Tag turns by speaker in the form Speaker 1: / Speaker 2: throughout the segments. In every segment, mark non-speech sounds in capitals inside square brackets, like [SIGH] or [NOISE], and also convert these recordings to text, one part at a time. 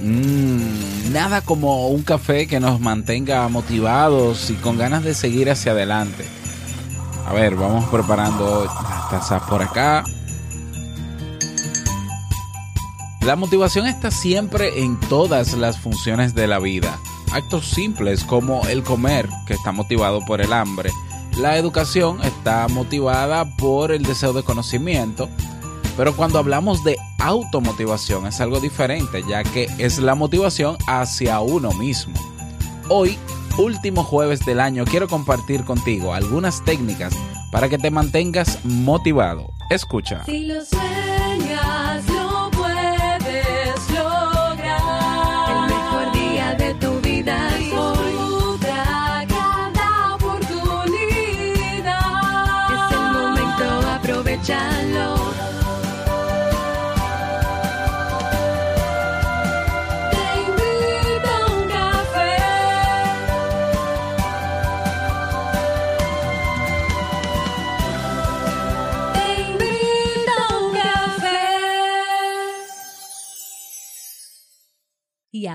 Speaker 1: Mm, nada como un café que nos mantenga motivados y con ganas de seguir hacia adelante. A ver, vamos preparando las tazas por acá. La motivación está siempre en todas las funciones de la vida. Actos simples como el comer, que está motivado por el hambre. La educación está motivada por el deseo de conocimiento. Pero cuando hablamos de automotivación es algo diferente, ya que es la motivación hacia uno mismo. Hoy, último jueves del año, quiero compartir contigo algunas técnicas para que te mantengas motivado. Escucha.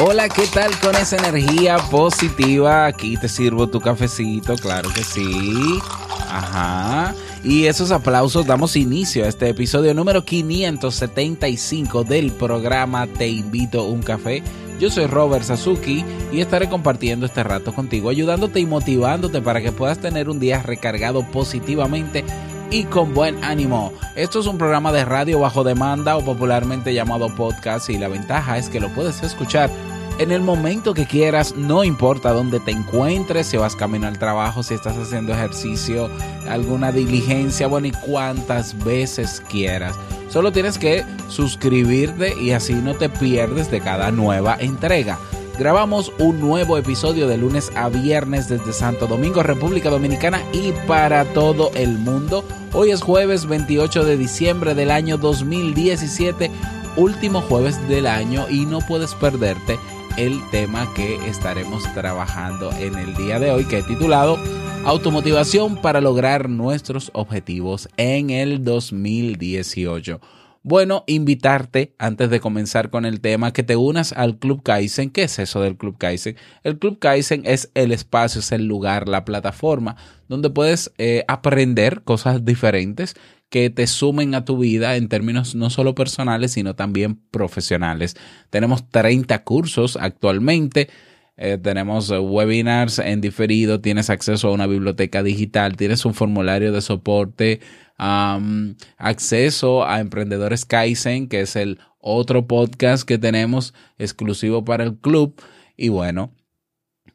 Speaker 1: Hola, ¿qué tal con esa energía positiva? Aquí te sirvo tu cafecito, claro que sí. Ajá. Y esos aplausos damos inicio a este episodio número 575 del programa Te invito a un café. Yo soy Robert Sasuki y estaré compartiendo este rato contigo, ayudándote y motivándote para que puedas tener un día recargado positivamente y con buen ánimo. Esto es un programa de radio bajo demanda o popularmente llamado podcast y la ventaja es que lo puedes escuchar en el momento que quieras, no importa dónde te encuentres, si vas camino al trabajo, si estás haciendo ejercicio, alguna diligencia, bueno, y cuantas veces quieras. Solo tienes que suscribirte y así no te pierdes de cada nueva entrega. Grabamos un nuevo episodio de lunes a viernes desde Santo Domingo, República Dominicana y para todo el mundo. Hoy es jueves 28 de diciembre del año 2017, último jueves del año y no puedes perderte el tema que estaremos trabajando en el día de hoy que he titulado Automotivación para lograr nuestros objetivos en el 2018. Bueno, invitarte antes de comenzar con el tema que te unas al Club Kaizen. ¿Qué es eso del Club Kaizen? El Club Kaizen es el espacio, es el lugar, la plataforma donde puedes eh, aprender cosas diferentes que te sumen a tu vida en términos no solo personales, sino también profesionales. Tenemos 30 cursos actualmente. Eh, tenemos eh, webinars en diferido, tienes acceso a una biblioteca digital, tienes un formulario de soporte, acceso a Emprendedores Kaizen, que es el otro podcast que tenemos exclusivo para el club. Y bueno,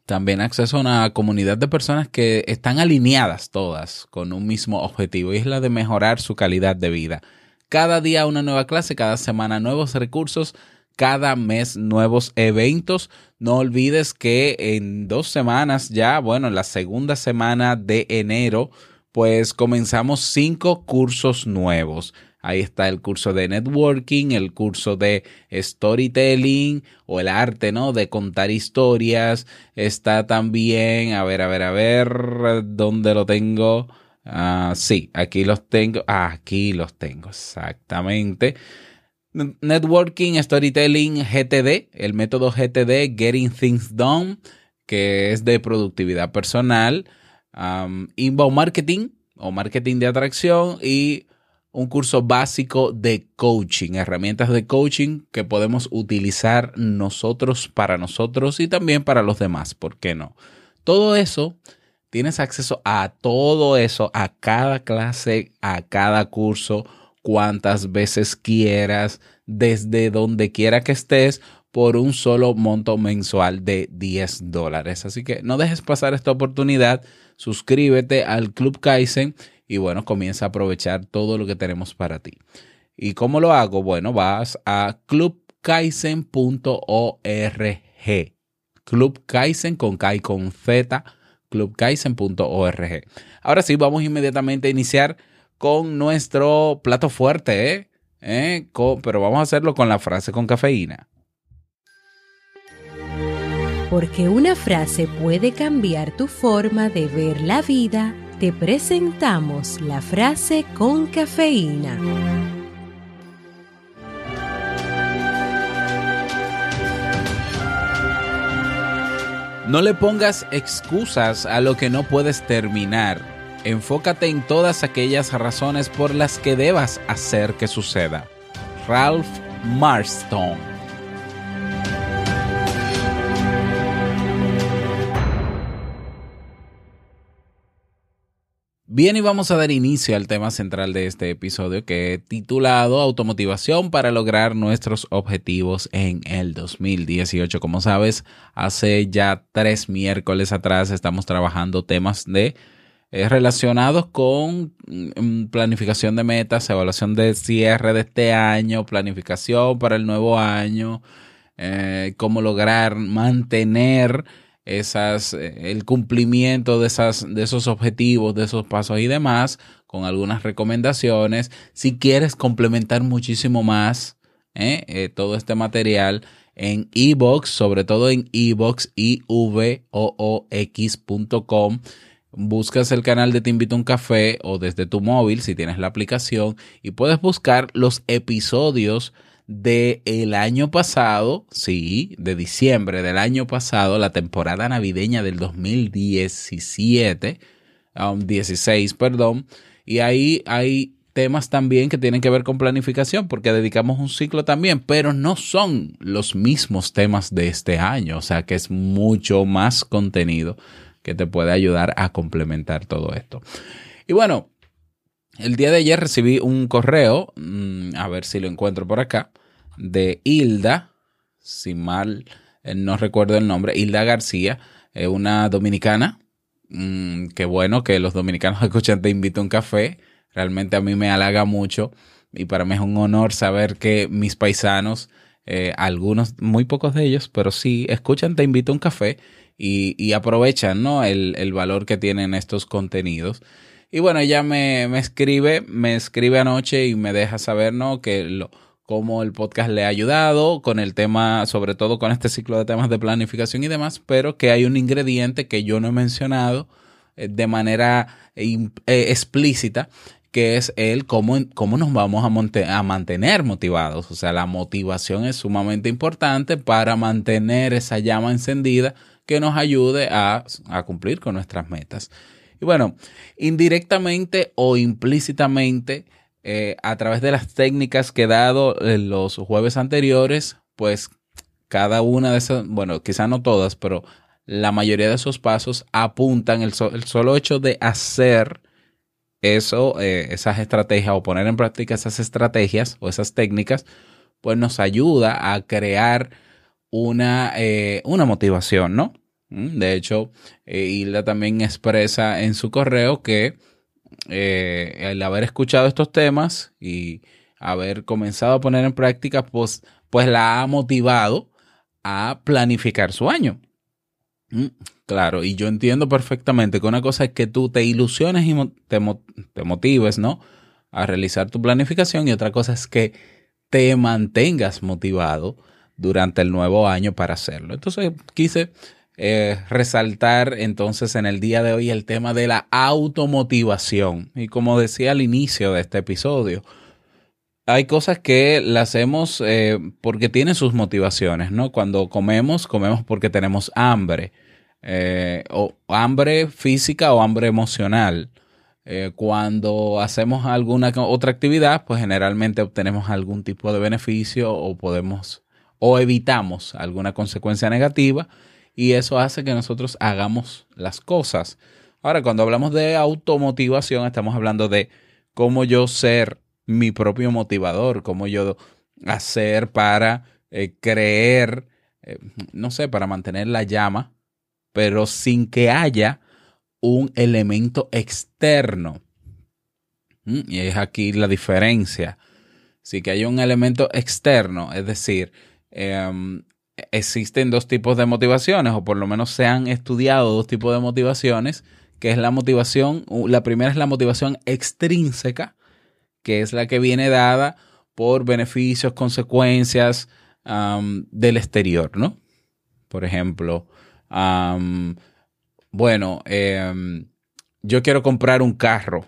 Speaker 1: también acceso a una comunidad de personas que están alineadas todas con un mismo objetivo y es la de mejorar su calidad de vida. Cada día una nueva clase, cada semana nuevos recursos, cada mes nuevos eventos. No olvides que en dos semanas ya, bueno, en la segunda semana de enero, pues comenzamos cinco cursos nuevos. Ahí está el curso de networking, el curso de storytelling o el arte, ¿no? De contar historias. Está también, a ver, a ver, a ver, ¿dónde lo tengo? Ah, sí, aquí los tengo. Ah, aquí los tengo, exactamente. Networking, Storytelling, GTD, el método GTD, Getting Things Done, que es de productividad personal, Inbound Marketing o Marketing de Atracción y un curso básico de coaching, herramientas de coaching que podemos utilizar nosotros para nosotros y también para los demás, ¿por qué no? Todo eso, tienes acceso a todo eso, a cada clase, a cada curso, cuantas veces quieras, desde donde quiera que estés, por un solo monto mensual de 10 dólares. Así que no dejes pasar esta oportunidad, suscríbete al Club Kaizen y bueno, comienza a aprovechar todo lo que tenemos para ti. ¿Y cómo lo hago? Bueno, vas a clubkaizen.org Club Kaizen con Kai con Z, clubkaizen.org. Ahora sí, vamos inmediatamente a iniciar con nuestro plato fuerte, ¿eh? ¿Eh? Pero vamos a hacerlo con la frase con cafeína.
Speaker 2: Porque una frase puede cambiar tu forma de ver la vida, te presentamos la frase con cafeína.
Speaker 1: No le pongas excusas a lo que no puedes terminar. Enfócate en todas aquellas razones por las que debas hacer que suceda. Ralph Marston. Bien, y vamos a dar inicio al tema central de este episodio que he titulado Automotivación para lograr nuestros objetivos en el 2018. Como sabes, hace ya tres miércoles atrás estamos trabajando temas de eh, relacionados con mm, planificación de metas, evaluación de cierre de este año, planificación para el nuevo año, eh, cómo lograr mantener esas, eh, el cumplimiento de, esas, de esos objetivos, de esos pasos y demás, con algunas recomendaciones. Si quieres complementar muchísimo más eh, eh, todo este material en ebox, sobre todo en ebox, ivoox.com. Buscas el canal de Te Invito a un Café o desde tu móvil si tienes la aplicación y puedes buscar los episodios del el año pasado, sí, de diciembre del año pasado, la temporada navideña del 2017, um, 16, perdón, y ahí hay temas también que tienen que ver con planificación, porque dedicamos un ciclo también, pero no son los mismos temas de este año, o sea que es mucho más contenido que te puede ayudar a complementar todo esto. Y bueno, el día de ayer recibí un correo, mm, a ver si lo encuentro por acá, de Hilda, si mal eh, no recuerdo el nombre, Hilda García, eh, una dominicana. Mm, qué bueno que los dominicanos [LAUGHS] escuchan Te invito a un café. Realmente a mí me halaga mucho y para mí es un honor saber que mis paisanos, eh, algunos, muy pocos de ellos, pero sí, escuchan Te invito a un café y, y aprovechan ¿no? el, el valor que tienen estos contenidos. Y bueno, ella me, me escribe, me escribe anoche y me deja saber, ¿no? Que lo, cómo el podcast le ha ayudado con el tema, sobre todo con este ciclo de temas de planificación y demás, pero que hay un ingrediente que yo no he mencionado eh, de manera eh, explícita, que es el cómo, cómo nos vamos a, a mantener motivados. O sea, la motivación es sumamente importante para mantener esa llama encendida que nos ayude a, a cumplir con nuestras metas. Bueno, indirectamente o implícitamente, eh, a través de las técnicas que he dado en los jueves anteriores, pues cada una de esas, bueno, quizá no todas, pero la mayoría de esos pasos apuntan el, el solo hecho de hacer eso, eh, esas estrategias o poner en práctica esas estrategias o esas técnicas, pues nos ayuda a crear una, eh, una motivación, ¿no? De hecho, eh, Hilda también expresa en su correo que eh, el haber escuchado estos temas y haber comenzado a poner en práctica, pues, pues la ha motivado a planificar su año. Mm, claro, y yo entiendo perfectamente que una cosa es que tú te ilusiones y te, te motives, ¿no? A realizar tu planificación y otra cosa es que te mantengas motivado durante el nuevo año para hacerlo. Entonces quise eh, resaltar entonces en el día de hoy el tema de la automotivación. Y como decía al inicio de este episodio, hay cosas que las hacemos eh, porque tienen sus motivaciones, ¿no? Cuando comemos, comemos porque tenemos hambre, eh, o hambre física o hambre emocional. Cuando hacemos alguna otra actividad, pues generalmente obtenemos algún tipo de beneficio o podemos o evitamos alguna consecuencia negativa y eso hace que nosotros hagamos las cosas. Ahora, cuando hablamos de automotivación, estamos hablando de cómo yo ser mi propio motivador, cómo yo hacer para eh, creer, eh, no sé, para mantener la llama, pero sin que haya un elemento externo. ¿Mm? Y es aquí la diferencia. Sí que hay un elemento externo, es decir, eh, existen dos tipos de motivaciones, o por lo menos se han estudiado dos tipos de motivaciones, que es la motivación, la primera es la motivación extrínseca, que es la que viene dada por beneficios, consecuencias del exterior, ¿no? Por ejemplo, bueno, eh, yo quiero comprar un carro.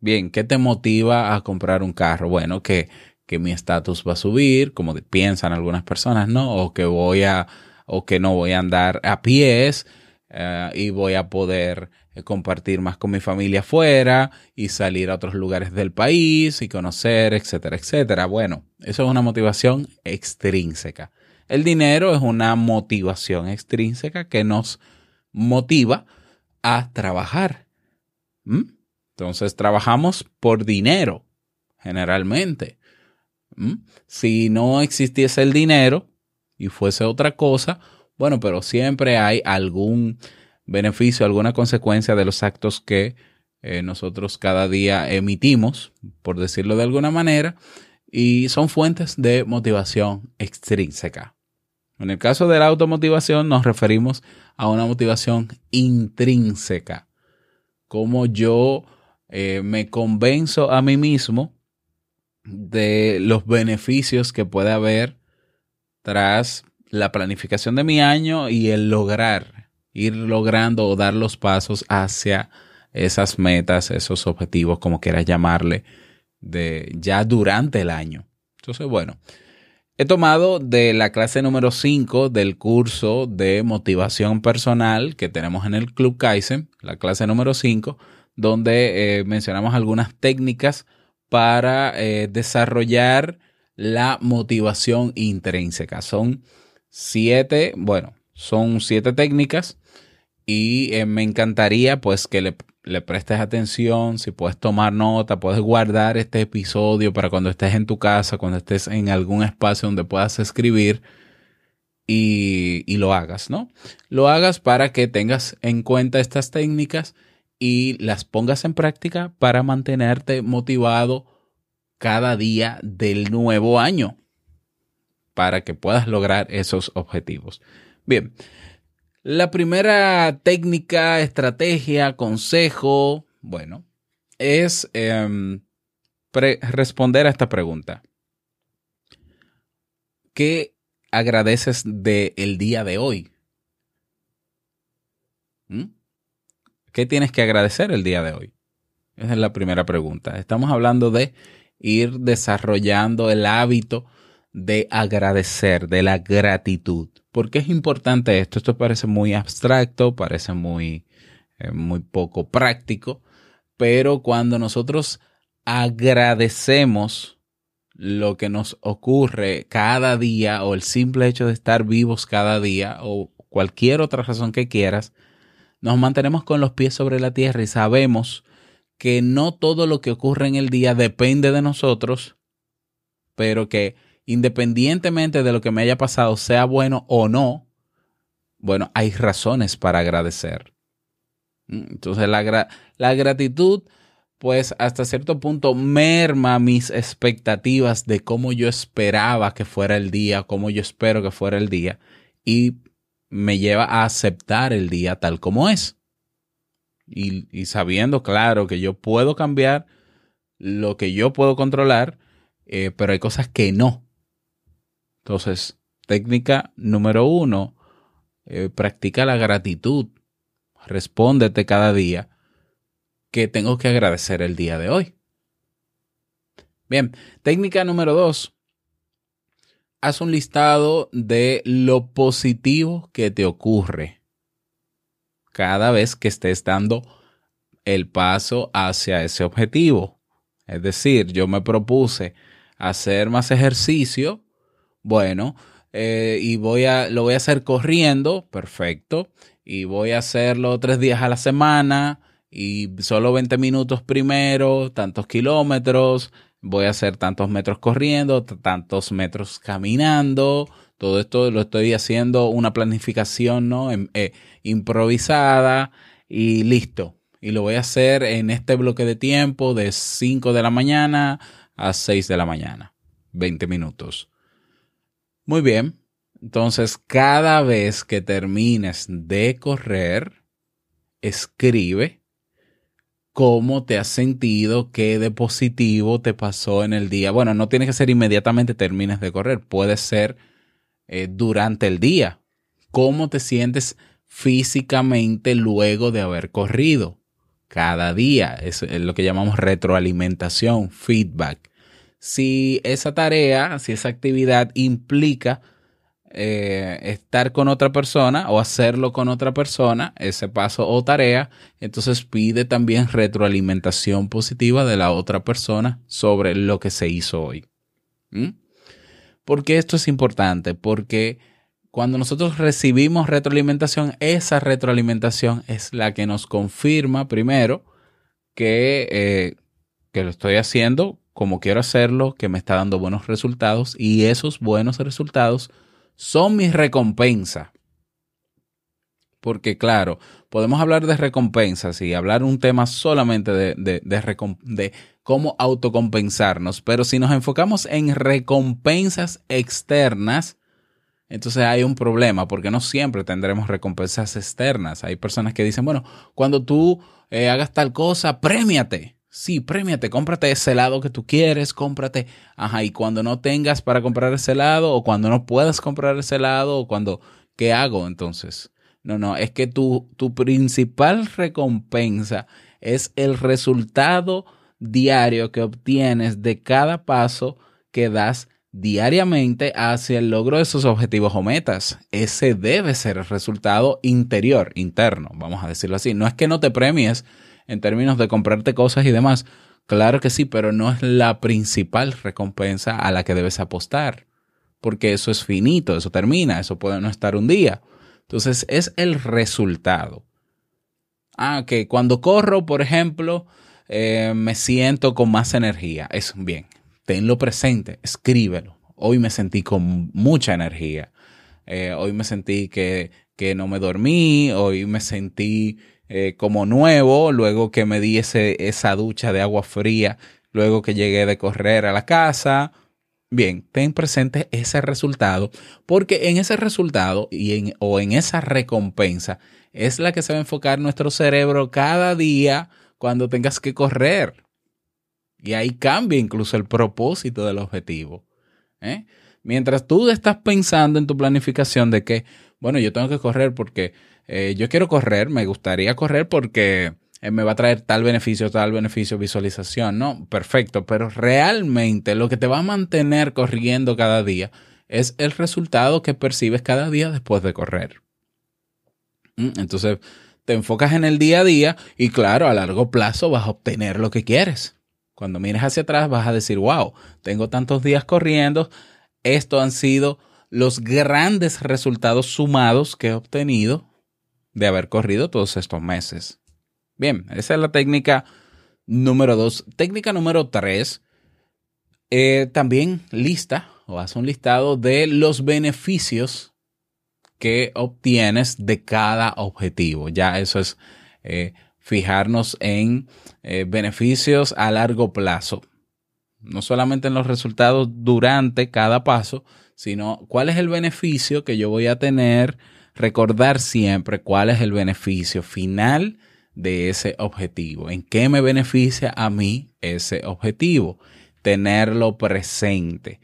Speaker 1: Bien, ¿qué te motiva a comprar un carro? Bueno, que, que mi estatus va a subir, como piensan algunas personas, ¿no? O que voy a, o que no voy a andar a pies uh, y voy a poder compartir más con mi familia afuera y salir a otros lugares del país y conocer, etcétera, etcétera. Bueno, eso es una motivación extrínseca. El dinero es una motivación extrínseca que nos motiva a trabajar. Entonces trabajamos por dinero, generalmente. ¿Mm? Si no existiese el dinero y fuese otra cosa, bueno, pero siempre hay algún beneficio, alguna consecuencia de los actos que eh, nosotros cada día emitimos, por decirlo de alguna manera, y son fuentes de motivación extrínseca. En el caso de la automotivación nos referimos a una motivación intrínseca, como yo eh, me convenzo a mí mismo de los beneficios que puede haber tras la planificación de mi año y el lograr, ir logrando o dar los pasos hacia esas metas, esos objetivos, como quieras llamarle, de ya durante el año. Entonces, bueno, he tomado de la clase número 5 del curso de motivación personal que tenemos en el Club Kaizen, la clase número 5, donde eh, mencionamos algunas técnicas para eh, desarrollar la motivación intrínseca. Son siete, bueno, son siete técnicas y eh, me encantaría pues que le, le, prestes atención, si puedes tomar nota, puedes guardar este episodio para cuando estés en tu casa, cuando estés en algún espacio donde puedas escribir y, y lo hagas, ¿no? Lo hagas para que tengas en cuenta estas técnicas y las pongas en práctica para mantenerte motivado cada día del nuevo año para que puedas lograr esos objetivos. Bien, la primera técnica, estrategia, consejo, bueno, es eh, responder a esta pregunta. ¿Qué agradeces del el día de hoy? ¿Mm? ¿Qué tienes que agradecer el día de hoy? Esa es la primera pregunta. Estamos hablando de ir desarrollando el hábito de agradecer, de la gratitud. ¿Por qué es importante esto? Esto parece muy abstracto, parece muy, eh, muy poco práctico, pero cuando nosotros agradecemos lo que nos ocurre cada día o el simple hecho de estar vivos cada día o cualquier otra razón que quieras, nos mantenemos con los pies sobre la tierra y sabemos que no todo lo que ocurre en el día depende de nosotros, pero que independientemente de lo que me haya pasado, sea bueno o no, bueno, hay razones para agradecer. Mm, entonces la, la gratitud, pues hasta cierto punto merma mis expectativas de cómo yo esperaba que fuera el día, cómo yo espero que fuera el día, y me lleva a aceptar el día tal como es. Y, sabiendo, claro, que yo puedo cambiar lo que yo puedo controlar, eh, pero hay cosas que no. Entonces, técnica número uno, eh, practica la gratitud. Respóndete cada día que tengo que agradecer el día de hoy. Bien, técnica número dos, haz un listado de lo positivo que te ocurre cada vez que estés dando el paso hacia ese objetivo. Es decir, yo me propuse hacer más ejercicio bueno, eh, y voy a, lo voy a hacer corriendo, perfecto. Y voy a hacerlo tres días a la semana y solo 20 minutos primero, tantos kilómetros. Voy a hacer tantos metros corriendo, tantos metros caminando. Todo esto lo estoy haciendo una planificación ¿no? Eh, improvisada y listo. Y lo voy a hacer en este bloque de tiempo de 5 de la mañana a 6 de la mañana. 20 minutos. Muy bien. Entonces, cada vez que termines de correr, escribe cómo te has sentido, qué de positivo te pasó en el día. Bueno, no tiene que ser inmediatamente termines de correr, puede ser eh, durante el día. ¿Cómo te sientes físicamente luego de haber corrido? Cada día es lo que llamamos retroalimentación, feedback. Si esa tarea, si esa actividad implica eh, estar con otra persona o hacerlo con otra persona, ese paso o tarea, entonces pide también retroalimentación positiva de la otra persona sobre lo que se hizo hoy. ¿Mm? ¿Por qué esto es importante? Porque cuando nosotros recibimos retroalimentación, esa retroalimentación es la que nos confirma primero que, eh, que lo estoy haciendo como quiero hacerlo, que me está dando buenos resultados y esos buenos resultados son mi recompensa. Porque claro, podemos hablar de recompensas y hablar un tema solamente de, de, de, cómo autocompensarnos, pero si nos enfocamos en recompensas externas, entonces hay un problema porque no siempre tendremos recompensas externas. Hay personas que dicen, bueno, cuando tú eh, hagas tal cosa, premiate. Sí, premiate, cómprate ese helado que tú quieres, cómprate. Ajá, y cuando no tengas para comprar ese helado, o cuando no puedas comprar ese helado, o cuando, ¿qué hago entonces? No, no, es que tu, tu principal recompensa es el resultado diario que obtienes de cada paso que das diariamente hacia el logro de esos objetivos o metas. Ese debe ser el resultado interior, interno, vamos a decirlo así. No es que no te premies en términos de comprarte cosas y demás. Claro que sí, pero no es la principal recompensa a la que debes apostar, porque eso es finito, eso termina, eso puede no estar un día. Entonces es el resultado. Ah, que cuando corro, por ejemplo, eh, me siento con más energía. Es bien, tenlo presente, escríbelo. Hoy me sentí con mucha energía. Eh, hoy me sentí que, que no me dormí, hoy me sentí eh, como nuevo, luego que me di esa ducha de agua fría, luego que llegué de correr a la casa. Bien, ten presente ese resultado, porque en ese resultado y en, o en esa recompensa es la que se va a enfocar nuestro cerebro cada día cuando tengas que correr. Y ahí cambia incluso el propósito del objetivo. ¿eh? Mientras tú estás pensando en tu planificación de que, bueno, yo tengo que correr porque eh, yo quiero correr, me gustaría correr porque eh, me va a traer tal beneficio, tal beneficio, visualización, ¿no? Perfecto, pero realmente lo que te va a mantener corriendo cada día es el resultado que percibes cada día después de correr. ¿Mm? Entonces, te enfocas en el día a día y claro, a largo plazo vas a obtener lo que quieres. Cuando mires hacia atrás vas a decir, wow, tengo tantos días corriendo, estos han sido los grandes resultados sumados que he obtenido de haber corrido todos estos meses. Bien, esa es la técnica número dos. Técnica número tres, eh, también lista o haz un listado de los beneficios que obtienes de cada objetivo. Ya eso es eh, fijarnos en eh, beneficios a largo plazo. No solamente en los resultados durante cada paso, sino cuál es el beneficio que yo voy a tener recordar siempre cuál es el beneficio final de ese objetivo, en qué me beneficia a mí ese objetivo, tenerlo presente.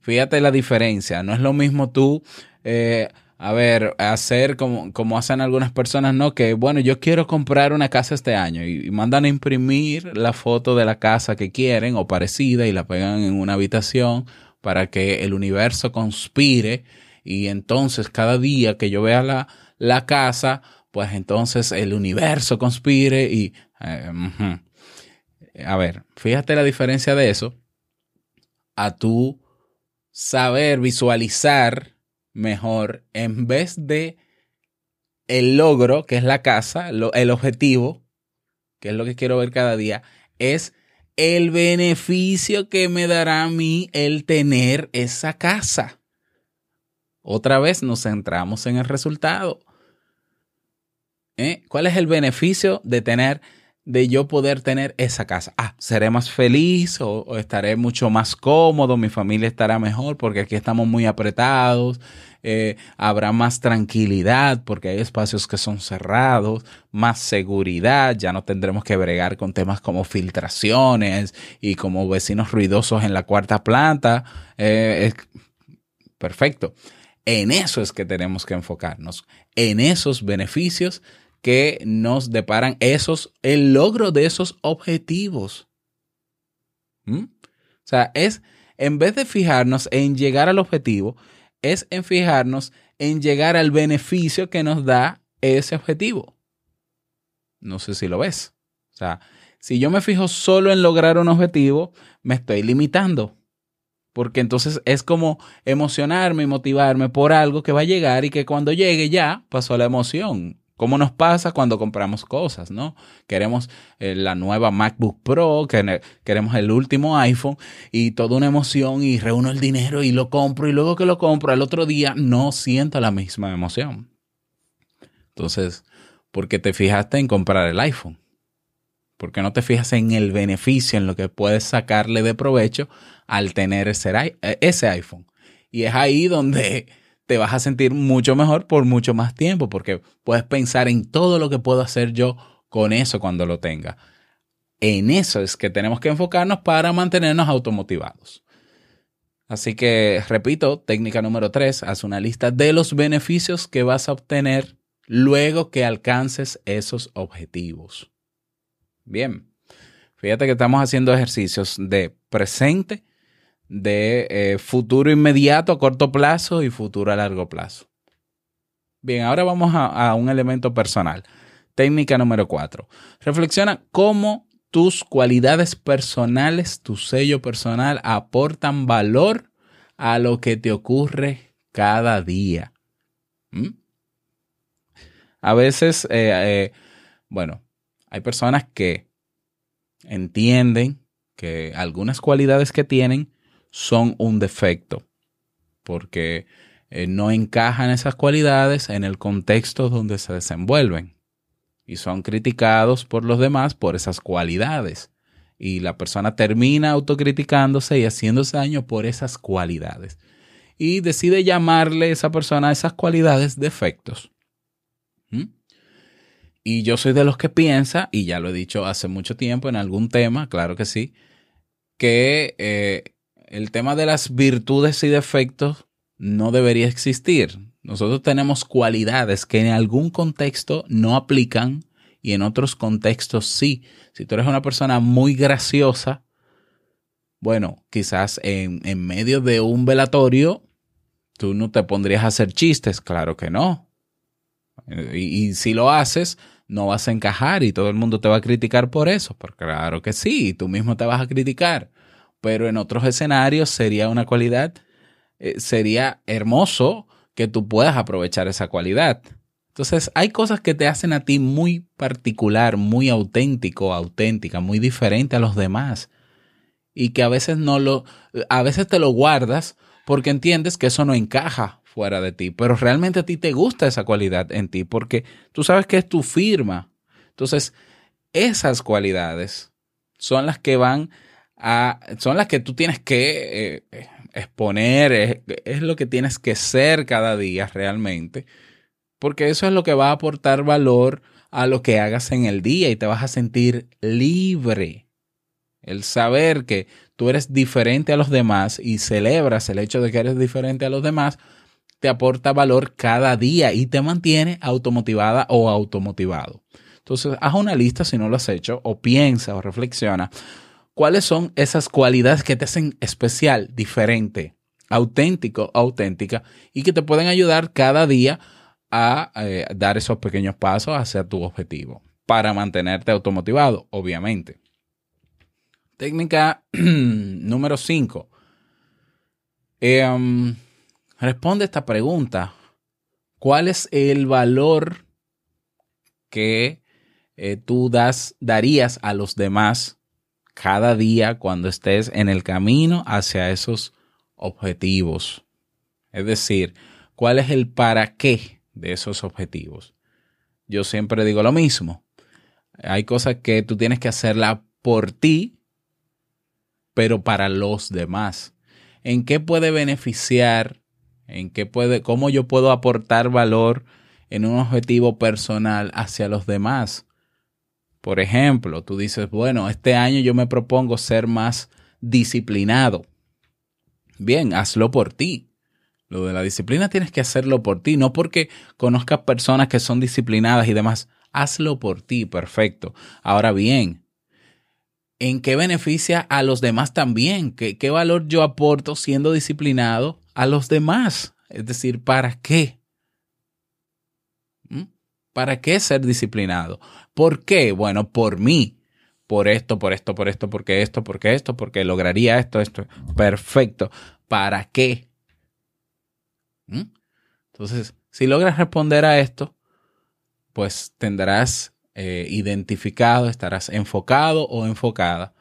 Speaker 1: Fíjate la diferencia, no es lo mismo tú, eh, a ver, hacer como, como hacen algunas personas, ¿no? Que bueno, yo quiero comprar una casa este año y, mandan a imprimir la foto de la casa que quieren o parecida y la pegan en una habitación para que el universo conspire y entonces cada día que yo vea la, la casa, pues entonces el universo conspire y... Eh, a ver, fíjate la diferencia de eso a tú saber visualizar mejor en vez de el logro, que es la casa, el objetivo, que es lo que quiero ver cada día, es el beneficio que me dará a mí el tener esa casa. Otra vez nos centramos en el resultado. ¿Eh? ¿Cuál es el beneficio de tener de yo poder tener esa casa. Ah, seré más feliz o, o estaré mucho más cómodo, mi familia estará mejor porque aquí estamos muy apretados, eh, habrá más tranquilidad porque hay espacios que son cerrados, más seguridad, ya no tendremos que bregar con temas como filtraciones y como vecinos ruidosos en la cuarta planta. Eh, perfecto. En eso es que tenemos que enfocarnos, en esos beneficios que nos deparan esos, el logro de esos objetivos. ¿Mm? O sea, es, en vez de fijarnos en llegar al objetivo, es en fijarnos en llegar al beneficio que nos da ese objetivo. No sé si lo ves. O sea, si yo me fijo solo en lograr un objetivo, me estoy limitando. Porque entonces es como emocionarme y motivarme por algo que va a llegar y que cuando llegue ya pasó la emoción. Como nos pasa cuando compramos cosas, ¿no? Queremos eh, la nueva MacBook Pro, que- queremos el último iPhone y toda una emoción y reúno el dinero y lo compro y luego que lo compro al otro día no siento la misma emoción. Entonces, ¿por qué te fijaste en comprar el iPhone? ¿Por qué no te fijas en el beneficio, en lo que puedes sacarle de provecho al tener ese, eh, ese iPhone? Y es ahí donde te vas a sentir mucho mejor por mucho más tiempo, porque puedes pensar en todo lo que puedo hacer yo con eso cuando lo tenga. En eso es que tenemos que enfocarnos para mantenernos automotivados. Así que, repito, técnica número tres, haz una lista de los beneficios que vas a obtener luego que alcances esos objetivos. Bien, fíjate que estamos haciendo ejercicios de presente, de eh, futuro inmediato a corto plazo y futuro a largo plazo. Bien, ahora vamos a, un elemento personal. Técnica número cuatro. Reflexiona cómo tus cualidades personales, tu sello personal, aportan valor a lo que te ocurre cada día. ¿Mm? A veces, eh, eh, bueno, hay personas que entienden que algunas cualidades que tienen son un defecto, porque eh, no encajan esas cualidades en el contexto donde se desenvuelven y son criticados por los demás por esas cualidades. Y la persona termina autocriticándose y haciéndose daño por esas cualidades. Y decide llamarle esa persona a esas cualidades defectos. ¿Mm? Y yo soy de los que piensa, y ya lo he dicho hace mucho tiempo en algún tema, claro que sí, que eh, el tema de las virtudes y defectos no debería existir. Nosotros tenemos cualidades que en algún contexto no aplican y en otros contextos sí. Si tú eres una persona muy graciosa, bueno, quizás en, en medio de un velatorio, tú no te pondrías a hacer chistes, claro que no. Y, si lo haces, no vas a encajar y todo el mundo te va a criticar por eso. Pero claro que sí, tú mismo te vas a criticar. Pero en otros escenarios sería una cualidad, eh, sería hermoso que tú puedas aprovechar esa cualidad. Entonces, hay cosas que te hacen a ti muy particular, muy auténtico, auténtica, muy diferente a los demás. Y que a veces no lo, a veces te lo guardas porque entiendes que eso no encaja fuera de ti, pero realmente a ti te gusta esa cualidad en ti porque tú sabes que es tu firma. Entonces, esas cualidades son las que van son las que tú tienes que eh, exponer, es, es lo que tienes que ser cada día realmente, porque eso es lo que va a aportar valor a lo que hagas en el día y te vas a sentir libre. El saber que tú eres diferente a los demás y celebras el hecho de que eres diferente a los demás, te aporta valor cada día y te mantiene automotivada o automotivado. Entonces, haz una lista si no lo has hecho, o piensa o reflexiona cuáles son esas cualidades que te hacen especial, diferente, auténtico, auténtica, y que te pueden ayudar cada día a eh, dar esos pequeños pasos hacia tu objetivo para mantenerte automotivado, obviamente. Técnica [CLEARS THROAT] número 5. responde esta pregunta. ¿Cuál es el valor que eh, tú das, darías a los demás cada día cuando estés en el camino hacia esos objetivos? Es decir, ¿cuál es el para qué de esos objetivos? Yo siempre digo lo mismo. Hay cosas que tú tienes que hacerla por ti, pero para los demás. ¿En qué puede beneficiar? ¿En qué puede, cómo yo puedo aportar valor en un objetivo personal hacia los demás? Por ejemplo, tú dices, bueno, este año yo me propongo ser más disciplinado. Bien, hazlo por ti. Lo de la disciplina tienes que hacerlo por ti, no porque conozcas personas que son disciplinadas y demás. Hazlo por ti, perfecto. Ahora bien, ¿en qué beneficia a los demás también? ¿Qué, qué valor yo aporto siendo disciplinado a los demás? Es decir, ¿para qué? ¿Para qué ser disciplinado? ¿Por qué? Bueno, por mí. Por esto, por esto, por esto, porque esto, porque esto, porque lograría esto, esto. Perfecto. ¿Para qué? ¿Mm? Entonces, si logras responder a esto, pues tendrás eh, identificado, estarás enfocado o enfocada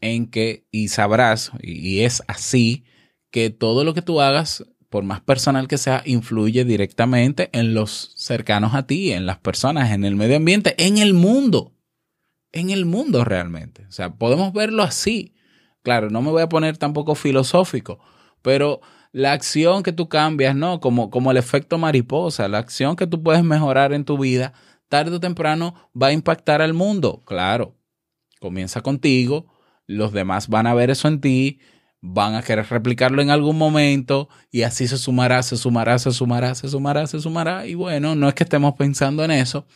Speaker 1: en que, y sabrás, y es así, que todo lo que tú hagas, por más personal que sea, influye directamente en los cercanos a ti, en las personas, en el medio ambiente, en el mundo, en el mundo realmente. O sea, podemos verlo así. Claro, no me voy a poner tampoco filosófico, pero la acción que tú cambias, ¿no? Como, como el efecto mariposa, la acción que tú puedes mejorar en tu vida, tarde o temprano va a impactar al mundo. Claro, comienza contigo, los demás van a ver eso en ti, van a querer replicarlo en algún momento y así se sumará, se sumará, se sumará, se sumará, se sumará. Y bueno, no es que estemos pensando en eso,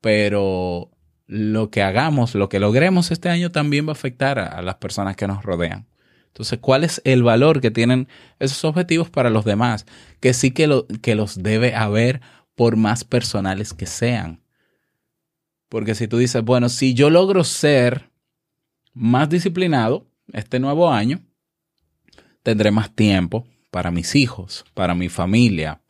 Speaker 1: pero lo que hagamos, lo que logremos este año también va a afectar a, las personas que nos rodean. Entonces, ¿cuál es el valor que tienen esos objetivos para los demás? Que sí que, lo, que los debe haber por más personales que sean. Porque si tú dices, bueno, si yo logro ser más disciplinado este nuevo año, tendré más tiempo para mis hijos, para mi familia.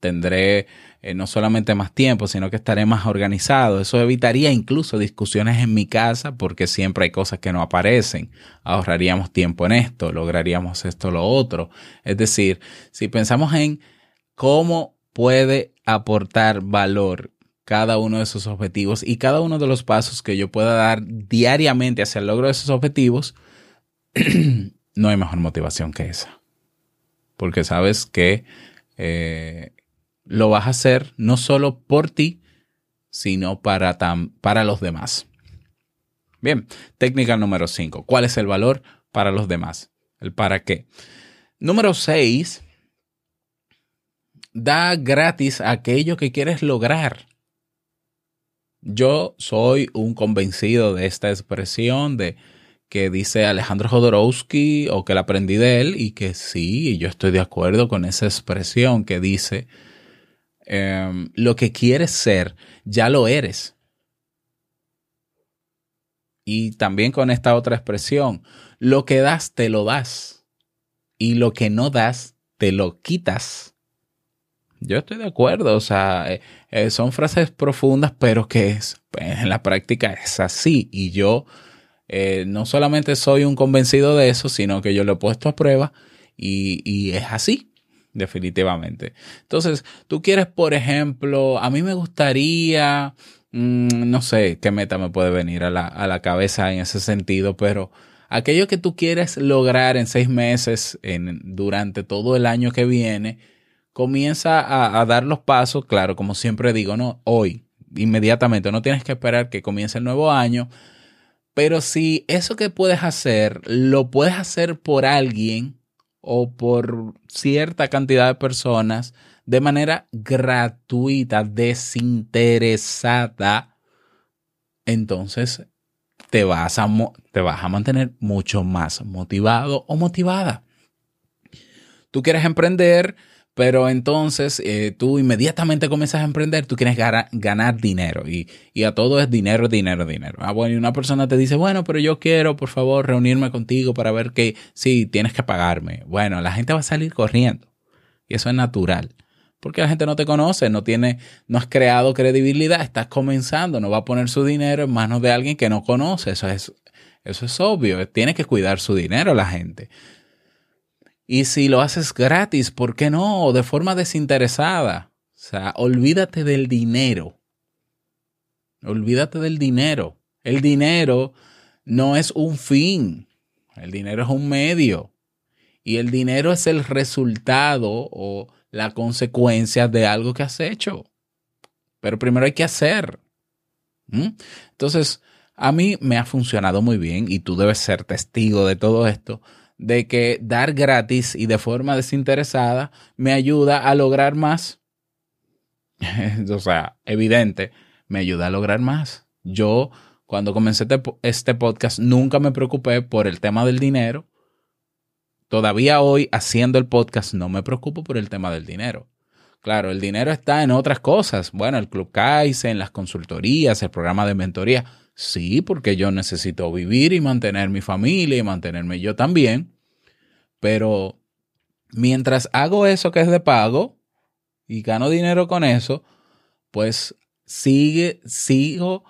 Speaker 1: Tendré eh, no solamente más tiempo, sino que estaré más organizado. Eso evitaría incluso discusiones en mi casa porque siempre hay cosas que no aparecen. Ahorraríamos tiempo en esto, lograríamos esto, lo otro. Es decir, si pensamos en cómo puede aportar valor cada uno de esos objetivos y cada uno de los pasos que yo pueda dar diariamente hacia el logro de esos objetivos, [CLEARS THROAT] no hay mejor motivación que esa. Porque sabes que eh, lo vas a hacer no solo por ti, sino para, para los demás. Bien, técnica número 5. ¿Cuál es el valor para los demás? El para qué. Número 6. Da gratis aquello que quieres lograr. Yo soy un convencido de esta expresión de que dice Alejandro Jodorowsky o que la aprendí de él y que sí, yo estoy de acuerdo con esa expresión que dice em, lo que quieres ser, ya lo eres. Y también con esta otra expresión, lo que das, te lo das. Y lo que no das, te lo quitas. Yo estoy de acuerdo, o sea, eh, eh, son frases profundas, pero que es, pues, en la práctica es así. Y yo eh, no solamente soy un convencido de eso, sino que yo lo he puesto a prueba y, y es así, definitivamente. Entonces, tú quieres, por ejemplo, a mí me gustaría, mm, no sé qué meta me puede venir a la, a la cabeza en ese sentido, pero aquello que tú quieres lograr en seis meses, en, durante todo el año que viene, comienza a, a dar los pasos, claro, como siempre digo, no, hoy, inmediatamente, no tienes que esperar que comience el nuevo año, pero si eso que puedes hacer lo puedes hacer por alguien o por cierta cantidad de personas de manera gratuita, desinteresada, entonces te vas a, te vas a mantener mucho más motivado o motivada. Tú quieres emprender, pero entonces eh, tú inmediatamente comienzas a emprender, tú quieres ganar dinero y, y a todo es dinero, dinero, dinero. Ah, bueno, y una persona te dice, bueno, pero yo quiero, por favor, reunirme contigo para ver que sí, tienes que pagarme. Bueno, la gente va a salir corriendo y eso es natural. Porque la gente no te conoce, no tiene, no has creado credibilidad, estás comenzando, no va a poner su dinero en manos de alguien que no conoce. Eso es, eso es obvio. Tiene que cuidar su dinero la gente. Y si lo haces gratis, ¿por qué no? De forma desinteresada. O sea, olvídate del dinero. Olvídate del dinero. El dinero no es un fin. El dinero es un medio. Y el dinero es el resultado o la consecuencia de algo que has hecho. Pero primero hay que hacer. ¿Mm? Entonces, a mí me ha funcionado muy bien y tú debes ser testigo de todo esto, de que dar gratis y de forma desinteresada me ayuda a lograr más. [LAUGHS] o sea, evidente, me ayuda a lograr más. Yo, cuando comencé este, este podcast, nunca me preocupé por el tema del dinero. Todavía hoy, haciendo el podcast, no me preocupo por el tema del dinero. Claro, el dinero está en otras cosas. Bueno, el Club Kaizen, las consultorías, el programa de mentoría. Sí, porque yo necesito vivir y mantener mi familia y mantenerme yo también. Pero mientras hago eso que es de pago y gano dinero con eso, pues sigue, sigo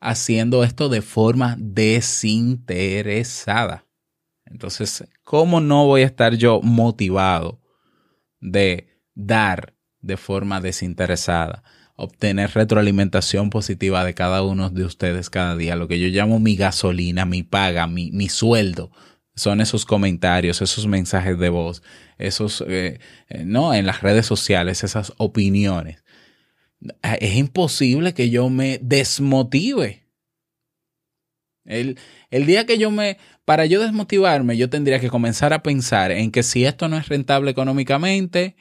Speaker 1: haciendo esto de forma desinteresada. Entonces, ¿cómo no voy a estar yo motivado de dar de forma desinteresada, obtener retroalimentación positiva de cada uno de ustedes cada día, lo que yo llamo mi gasolina, mi paga, mi, mi sueldo. Son esos comentarios, esos mensajes de voz, esos, eh, eh, no, en las redes sociales, esas opiniones. Es imposible que yo me desmotive. El, el día que yo me, para yo desmotivarme, yo tendría que comenzar a pensar en que si esto no es rentable económicamente,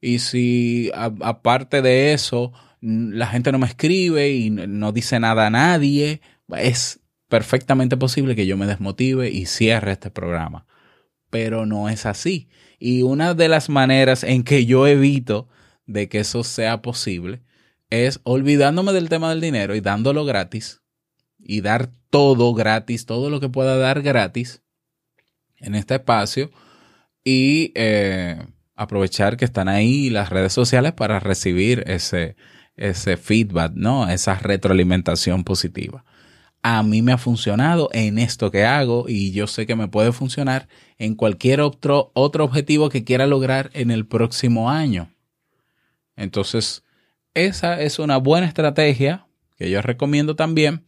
Speaker 1: y si aparte de eso la gente no me escribe y no dice nada a nadie, es perfectamente posible que yo me desmotive y cierre este programa. Pero no es así. Y una de las maneras en que yo evito de que eso sea posible es olvidándome del tema del dinero y dándolo gratis y dar todo gratis, todo lo que pueda dar gratis en este espacio y eh, aprovechar que están ahí las redes sociales para recibir ese, ese feedback, ¿no? Esa retroalimentación positiva. A mí me ha funcionado en esto que hago y yo sé que me puede funcionar en cualquier otro, otro objetivo que quiera lograr en el próximo año. Entonces, esa es una buena estrategia que yo recomiendo también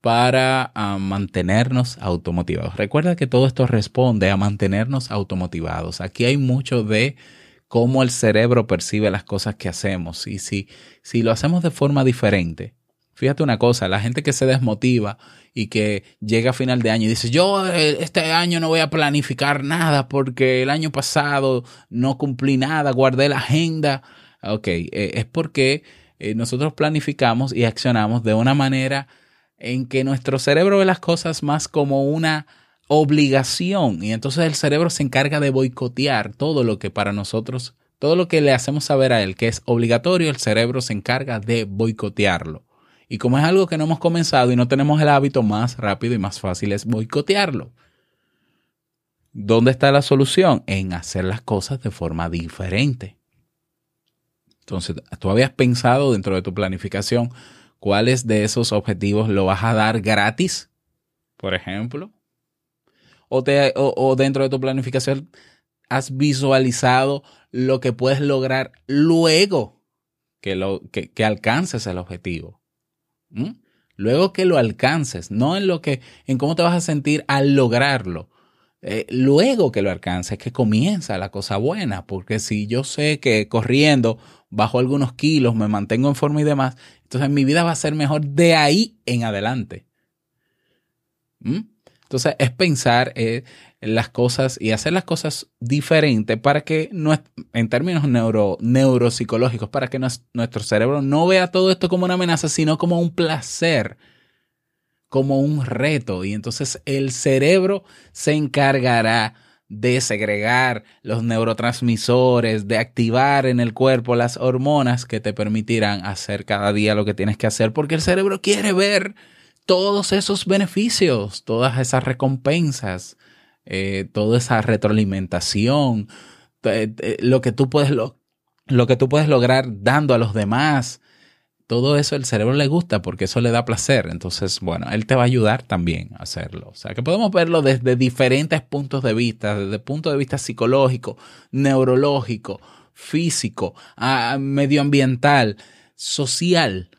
Speaker 1: para ah, mantenernos automotivados. Recuerda que todo esto responde a mantenernos automotivados. Aquí hay mucho de cómo el cerebro percibe las cosas que hacemos. Y si, si lo hacemos de forma diferente, fíjate una cosa, la gente que se desmotiva y que llega a final de año y dice, yo eh, este año no voy a planificar nada porque el año pasado no cumplí nada, guardé la agenda. Ok, eh, es porque eh, nosotros planificamos y accionamos de una manera en que nuestro cerebro ve las cosas más como una obligación y entonces el cerebro se encarga de boicotear todo lo que para nosotros, todo lo que le hacemos saber a él que es obligatorio, el cerebro se encarga de boicotearlo. Y como es algo que no hemos comenzado y no tenemos el hábito, más rápido y más fácil es boicotearlo. ¿Dónde está la solución? En hacer las cosas de forma diferente. Entonces, tú habías pensado dentro de tu planificación, ¿Cuáles de esos objetivos lo vas a dar gratis? Por ejemplo. O, te, o, dentro de tu planificación has visualizado lo que puedes lograr luego que, lo, que, alcances el objetivo. Luego que lo alcances, no en lo que, en cómo te vas a sentir al lograrlo. Eh, luego que lo alcances, que comienza la cosa buena, porque si yo sé que corriendo bajo algunos kilos, me mantengo en forma y demás, entonces mi vida va a ser mejor de ahí en adelante. Entonces es pensar eh, las cosas y hacer las cosas diferentes para que, no, en términos neuro, neuropsicológicos, para que nuestro cerebro no vea todo esto como una amenaza, sino como un placer, como un reto. Y entonces el cerebro se encargará de segregar los neurotransmisores, de activar en el cuerpo las hormonas que te permitirán hacer cada día lo que tienes que hacer, porque el cerebro quiere ver todos esos beneficios, todas esas recompensas, eh, toda esa retroalimentación, lo que tú puedes lo que tú puedes lograr dando a los demás, todo eso el cerebro le gusta porque eso le da placer. Entonces, bueno, él te va a ayudar también a hacerlo. O sea, que podemos verlo desde diferentes puntos de vista, desde el punto de vista psicológico, neurológico, físico, medioambiental, social.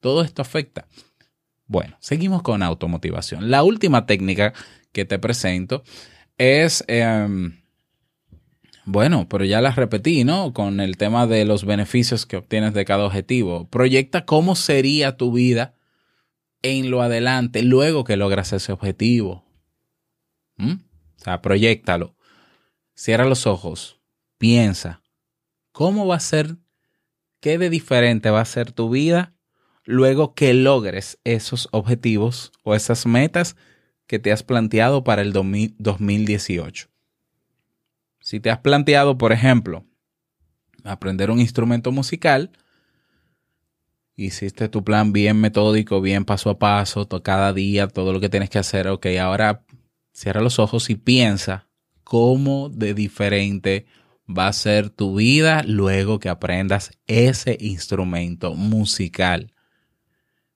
Speaker 1: Todo esto afecta. Bueno, seguimos con automotivación. La última técnica que te presento es, em, bueno, pero ya la repetí, ¿no? Con el tema de los beneficios que obtienes de cada objetivo. Proyecta cómo sería tu vida en lo adelante, luego que logras ese objetivo. ¿Mm? O sea, proyectalo. Cierra los ojos. Piensa. ¿Cómo va a ser? ¿Qué de diferente va a ser tu vida luego que logres esos objetivos o esas metas que te has planteado para el 2018? Si te has planteado, por ejemplo, aprender un instrumento musical, hiciste tu plan bien metódico, bien paso a paso, cada día, todo lo que tienes que hacer, ok, ahora cierra los ojos y piensa cómo de diferente va a ser tu vida luego que aprendas ese instrumento musical.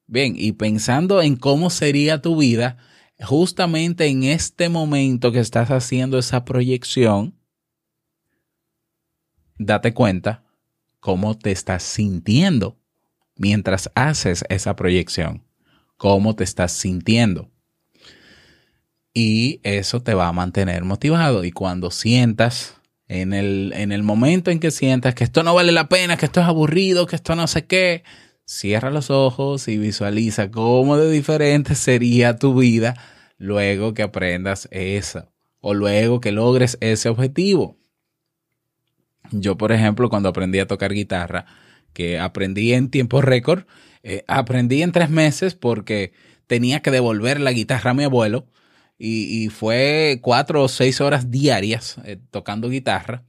Speaker 1: Bien, y pensando en cómo sería tu vida, justamente en este momento que estás haciendo esa proyección, date cuenta cómo te estás sintiendo mientras haces esa proyección, cómo te estás sintiendo. Y eso te va a mantener motivado. Y cuando sientas, en el, en el momento en que sientas que esto no vale la pena, que esto es aburrido, que esto no sé qué, cierra los ojos y visualiza cómo de diferente sería tu vida luego que aprendas eso o luego que logres ese objetivo. Yo, por ejemplo, cuando aprendí a tocar guitarra, que aprendí en tiempo récord. Eh, aprendí en tres meses porque tenía que devolver la guitarra a mi abuelo y, fue cuatro o seis horas diarias eh, tocando guitarra.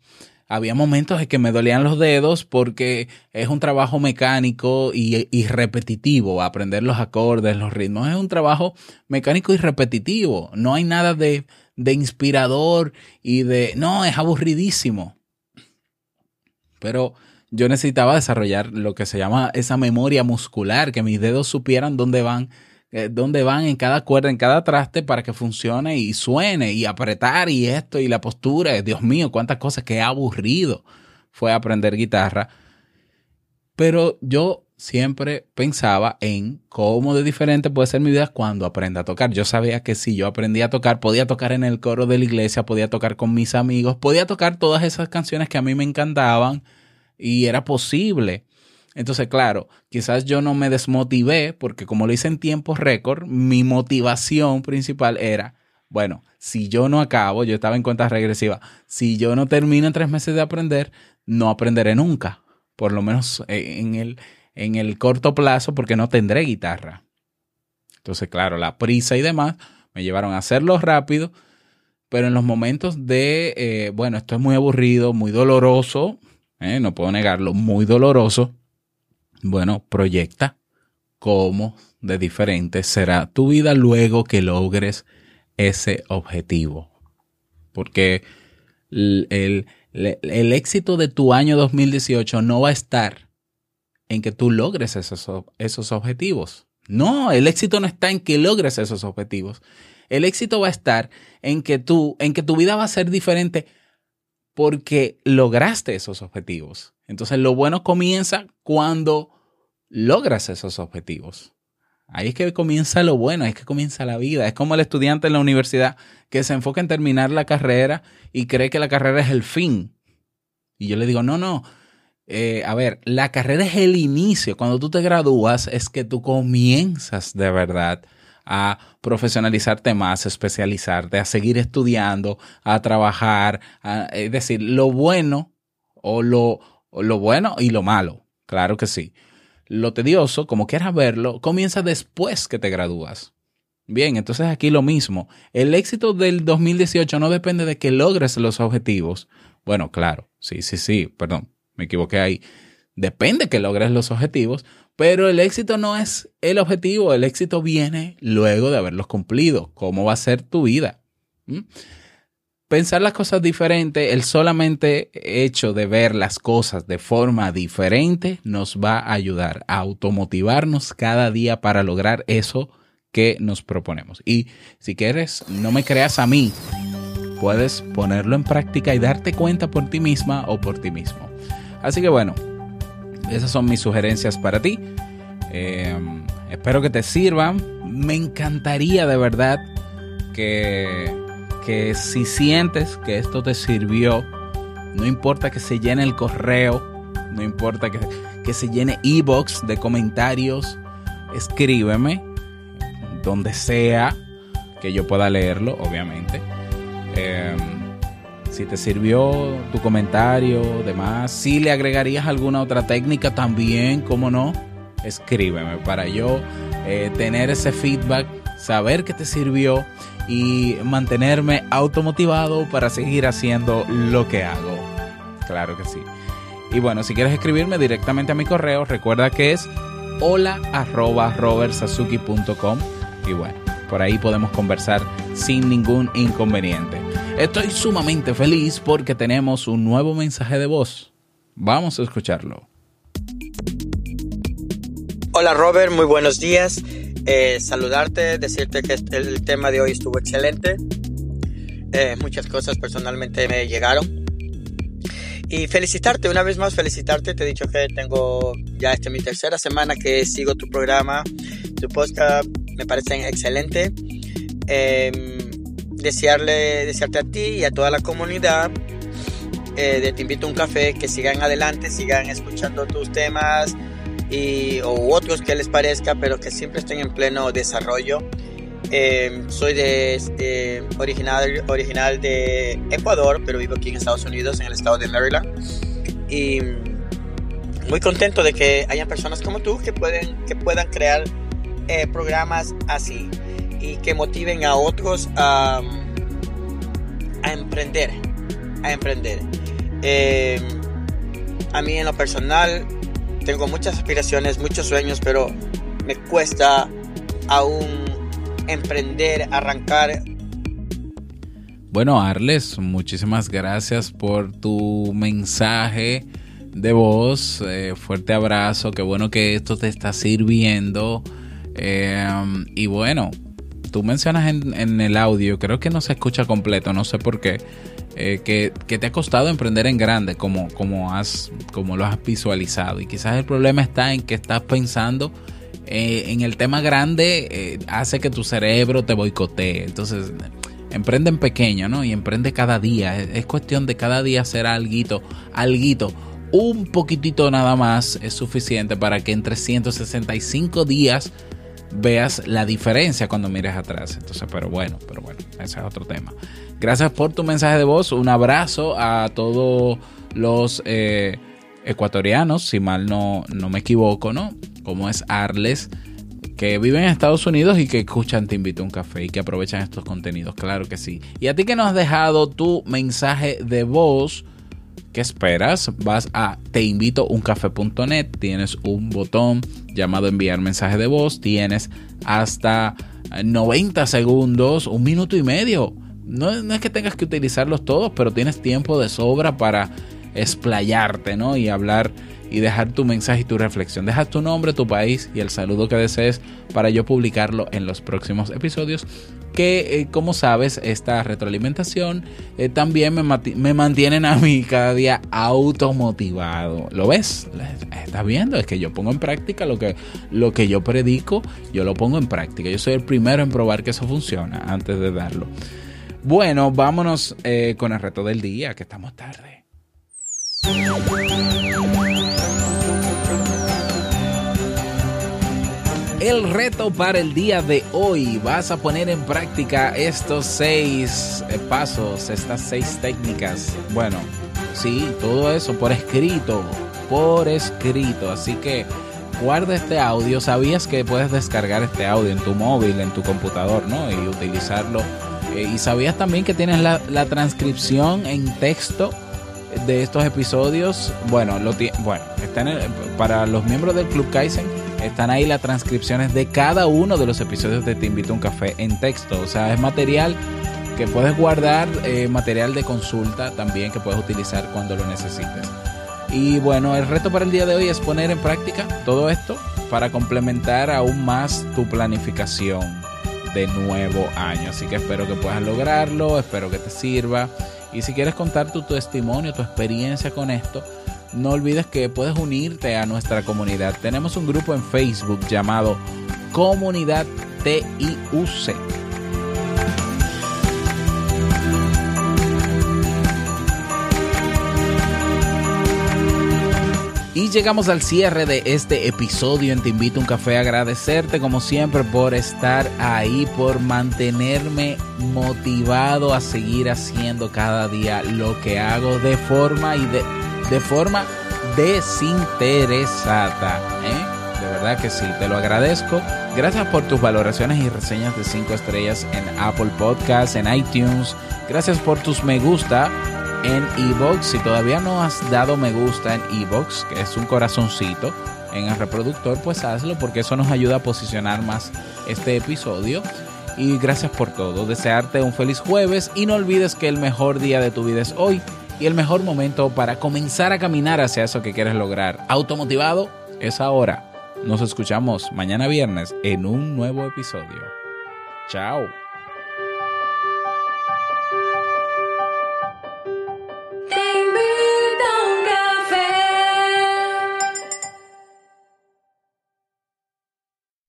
Speaker 1: Había momentos en que me dolían los dedos porque es un trabajo mecánico y, repetitivo. Aprender los acordes, los ritmos. Es un trabajo mecánico y repetitivo. No hay nada de, de inspirador y de... No, es aburridísimo. Pero yo necesitaba desarrollar lo que se llama esa memoria muscular, que mis dedos supieran dónde van, eh, dónde van en cada cuerda, en cada traste para que funcione y suene y apretar y esto y la postura. Dios mío, cuántas cosas que aburrido fue aprender guitarra. Pero yo siempre pensaba en cómo de diferente puede ser mi vida cuando aprenda a tocar. Yo sabía que si yo aprendía a tocar, podía tocar en el coro de la iglesia, podía tocar con mis amigos, podía tocar todas esas canciones que a mí me encantaban y era posible. Entonces, claro, quizás yo no me desmotivé porque como lo hice en tiempo récord, mi motivación principal era, bueno, si yo no acabo, yo estaba en cuenta regresiva, si yo no termino en tres meses de aprender, no aprenderé nunca, por lo menos en el, en el corto plazo, porque no tendré guitarra. Entonces, claro, la prisa y demás me llevaron a hacerlo rápido, pero en los momentos de, eh, bueno, esto es muy aburrido, muy doloroso, ¿eh? no puedo negarlo, muy doloroso, bueno, proyecta cómo de diferente será tu vida luego que logres ese objetivo. Porque el, el, éxito de tu año 2018 no va a estar en que tú logres esos, esos objetivos. No, el éxito no está en que logres esos objetivos. El éxito va a estar en que tú, en que tu vida va a ser diferente porque lograste esos objetivos. Entonces lo bueno comienza cuando logras esos objetivos. Ahí es que comienza lo bueno, ahí es que comienza la vida. Es como el estudiante en la universidad que se enfoca en terminar la carrera y cree que la carrera es el fin. Y yo le digo, no, no. Eh, a ver, la carrera es el inicio. Cuando tú te gradúas es que tú comienzas de verdad a profesionalizarte más, especializarte, a seguir estudiando, a trabajar, es decir, lo bueno o lo, lo bueno y lo malo, claro que sí. Lo tedioso, como quieras verlo, comienza después que te gradúas. Bien, entonces aquí lo mismo. El éxito del 2018 no depende de que logres los objetivos. Bueno, claro, sí, sí, sí, perdón, me equivoqué ahí. Depende que logres los objetivos, pero el éxito no es el objetivo, el éxito viene luego de haberlos cumplido. ¿Cómo va a ser tu vida? ¿Mm? Pensar las cosas diferentes, el solamente hecho de ver las cosas de forma diferente nos va a ayudar a automotivarnos cada día para lograr eso que nos proponemos. Y si quieres, no me creas a mí, puedes ponerlo en práctica y darte cuenta por ti misma o por ti mismo. Así que bueno, esas son mis sugerencias para ti. Eh, espero que te sirvan. Me encantaría de verdad que, que si sientes que esto te sirvió, no importa que se llene el correo, no importa que, que se llene e-box de comentarios, escríbeme donde sea que yo pueda leerlo, obviamente. Eh, si te sirvió tu comentario, demás, si le agregarías alguna otra técnica también, como no, escríbeme para yo eh, tener ese feedback, saber que te sirvió y mantenerme automotivado para seguir haciendo lo que hago. Claro que sí. Y bueno, si quieres escribirme directamente a mi correo, recuerda que es hola y bueno, por ahí podemos conversar sin ningún inconveniente. Estoy sumamente feliz porque tenemos un nuevo mensaje de voz. Vamos a escucharlo.
Speaker 3: Hola Robert, muy buenos días. Eh, saludarte, decirte que el tema de hoy estuvo excelente. Eh, muchas cosas personalmente me llegaron. Y felicitarte, una vez más felicitarte. Te he dicho que tengo ya esta mi tercera semana que sigo tu programa, tu podcast, me parecen excelentes. Eh, desearle, desearte a ti y a toda la comunidad eh, de Te Invito a un Café que sigan adelante, sigan escuchando tus temas y, o otros que les parezca, pero que siempre estén en pleno desarrollo. Eh, soy de, de, original, original de Ecuador, pero vivo aquí en Estados Unidos, en el estado de Maryland. Y muy contento de que hayan personas como tú que, pueden, que puedan crear eh, programas así y que motiven a otros a, a emprender. A emprender. Eh, a mí en lo personal tengo muchas aspiraciones, muchos sueños, pero me cuesta aún emprender, arrancar.
Speaker 1: Bueno, Arles, muchísimas gracias por tu mensaje de voz. Eh, fuerte abrazo, qué bueno que esto te está sirviendo. Eh, y bueno, tú mencionas en, en, el audio, creo que no se escucha completo, no sé por qué, eh, que, que, te ha costado emprender en grande, como, como, has, como lo has visualizado. Y quizás el problema está en que estás pensando eh, en el tema grande, eh, hace que tu cerebro te boicotee. Entonces, emprende en pequeño, ¿no? Y emprende cada día. Es, es cuestión de cada día hacer alguito, alguito. Un poquitito nada más es suficiente para que en 365 días veas la diferencia cuando mires atrás. Entonces, pero bueno, pero bueno, ese es otro tema. Gracias por tu mensaje de voz. Un abrazo a todos los eh, ecuatorianos, si mal no, no me equivoco, ¿no? Como es Arles, que viven en Estados Unidos y que escuchan Te Invito a un Café y que aprovechan estos contenidos. Claro que sí. Y a ti que nos has dejado tu mensaje de voz. ¿Qué esperas? Vas a teinvitouncafé.net, tienes un botón llamado enviar mensaje de voz, tienes hasta 90 segundos, un minuto y medio. No, no, es que tengas que utilizarlos todos, pero tienes tiempo de sobra para explayarte, ¿no? Y hablar y dejar tu mensaje y tu reflexión. Deja tu nombre, tu país y el saludo que desees para yo publicarlo en los próximos episodios. Que, eh, como sabes, esta retroalimentación eh, también me, me, mantienen a mí cada día automotivado. ¿Lo ves? ¿Estás viendo? Es que yo pongo en práctica lo que, lo que yo predico, yo lo pongo en práctica. Yo soy el primero en probar que eso funciona antes de darlo. Bueno, vámonos eh, con el reto del día, que estamos tarde. El reto para el día de hoy, vas a poner en práctica estos seis eh, pasos, estas seis técnicas. Bueno, sí, todo eso por escrito, por escrito. Así que guarda este audio. ¿Sabías que puedes descargar este audio en tu móvil, en tu computador, ¿no? Y utilizarlo. Eh, y sabías también que tienes la, transcripción en texto de estos episodios. Bueno, lo bueno, están en, para los miembros del Club Kaizen están ahí las transcripciones de cada uno de los episodios de Te Invito a un Café en texto. O sea, es material que puedes guardar, eh, material de consulta también que puedes utilizar cuando lo necesites. Y bueno, el reto para el día de hoy es poner en práctica todo esto para complementar aún más tu planificación de nuevo año. Así que espero que puedas lograrlo, espero que te sirva. Y si quieres contar tu testimonio, tu experiencia con esto, no olvides que puedes unirte a nuestra comunidad. Tenemos un grupo en Facebook llamado Comunidad TIUC. Y llegamos al cierre de este episodio en Te Invito a un Café. Agradecerte como siempre por estar ahí, por mantenerme motivado a seguir haciendo cada día lo que hago de forma y de, de forma desinteresada. ¿eh? De verdad que sí, te lo agradezco. Gracias por tus valoraciones y reseñas de 5 estrellas en Apple Podcasts, en iTunes. Gracias por tus me gusta en Evox. Si todavía no has dado me gusta en Evox, que es un corazoncito en el reproductor, pues hazlo porque eso nos ayuda a posicionar más este episodio. Y gracias por todo. Desearte un feliz jueves y no olvides que el mejor día de tu vida es hoy y el mejor momento para comenzar a caminar hacia eso que quieres lograr. Automotivado es ahora. Nos escuchamos mañana viernes en un nuevo episodio. Chao.